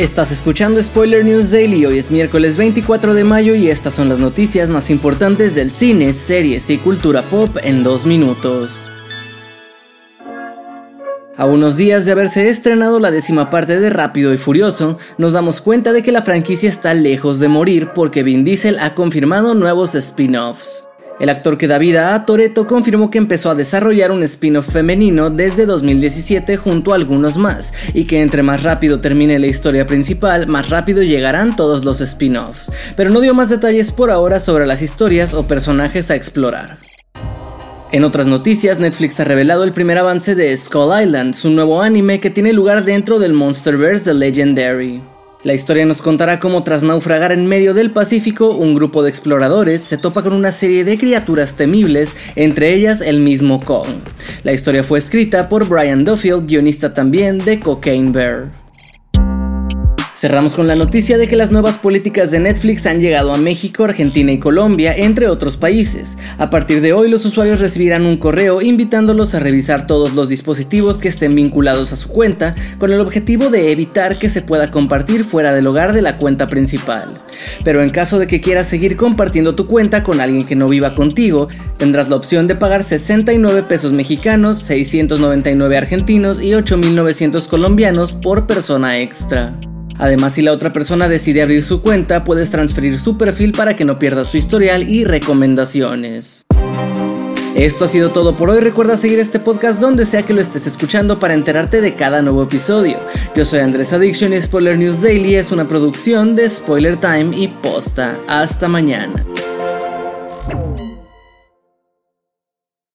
Estás escuchando Spoiler News Daily, hoy es miércoles 24 de mayo y estas son las noticias más importantes del cine, series y cultura pop en dos minutos. A unos días de haberse estrenado la décima parte de Rápido y Furioso, nos damos cuenta de que la franquicia está lejos de morir porque Vin Diesel ha confirmado nuevos spin-offs. El actor que da vida a Toreto confirmó que empezó a desarrollar un spin-off femenino desde 2017 junto a algunos más, y que entre más rápido termine la historia principal, más rápido llegarán todos los spin-offs, pero no dio más detalles por ahora sobre las historias o personajes a explorar. En otras noticias, Netflix ha revelado el primer avance de Skull Island, su nuevo anime que tiene lugar dentro del Monsterverse de Legendary. La historia nos contará cómo tras naufragar en medio del Pacífico, un grupo de exploradores se topa con una serie de criaturas temibles, entre ellas el mismo Kong. La historia fue escrita por Brian Duffield, guionista también de Cocaine Bear. Cerramos con la noticia de que las nuevas políticas de Netflix han llegado a México, Argentina y Colombia, entre otros países. A partir de hoy los usuarios recibirán un correo invitándolos a revisar todos los dispositivos que estén vinculados a su cuenta, con el objetivo de evitar que se pueda compartir fuera del hogar de la cuenta principal. Pero en caso de que quieras seguir compartiendo tu cuenta con alguien que no viva contigo, tendrás la opción de pagar 69 pesos mexicanos, 699 argentinos y 8.900 colombianos por persona extra. Además, si la otra persona decide abrir su cuenta, puedes transferir su perfil para que no pierdas su historial y recomendaciones. Esto ha sido todo por hoy. Recuerda seguir este podcast donde sea que lo estés escuchando para enterarte de cada nuevo episodio. Yo soy Andrés Addiction y Spoiler News Daily es una producción de Spoiler Time y Posta. Hasta mañana.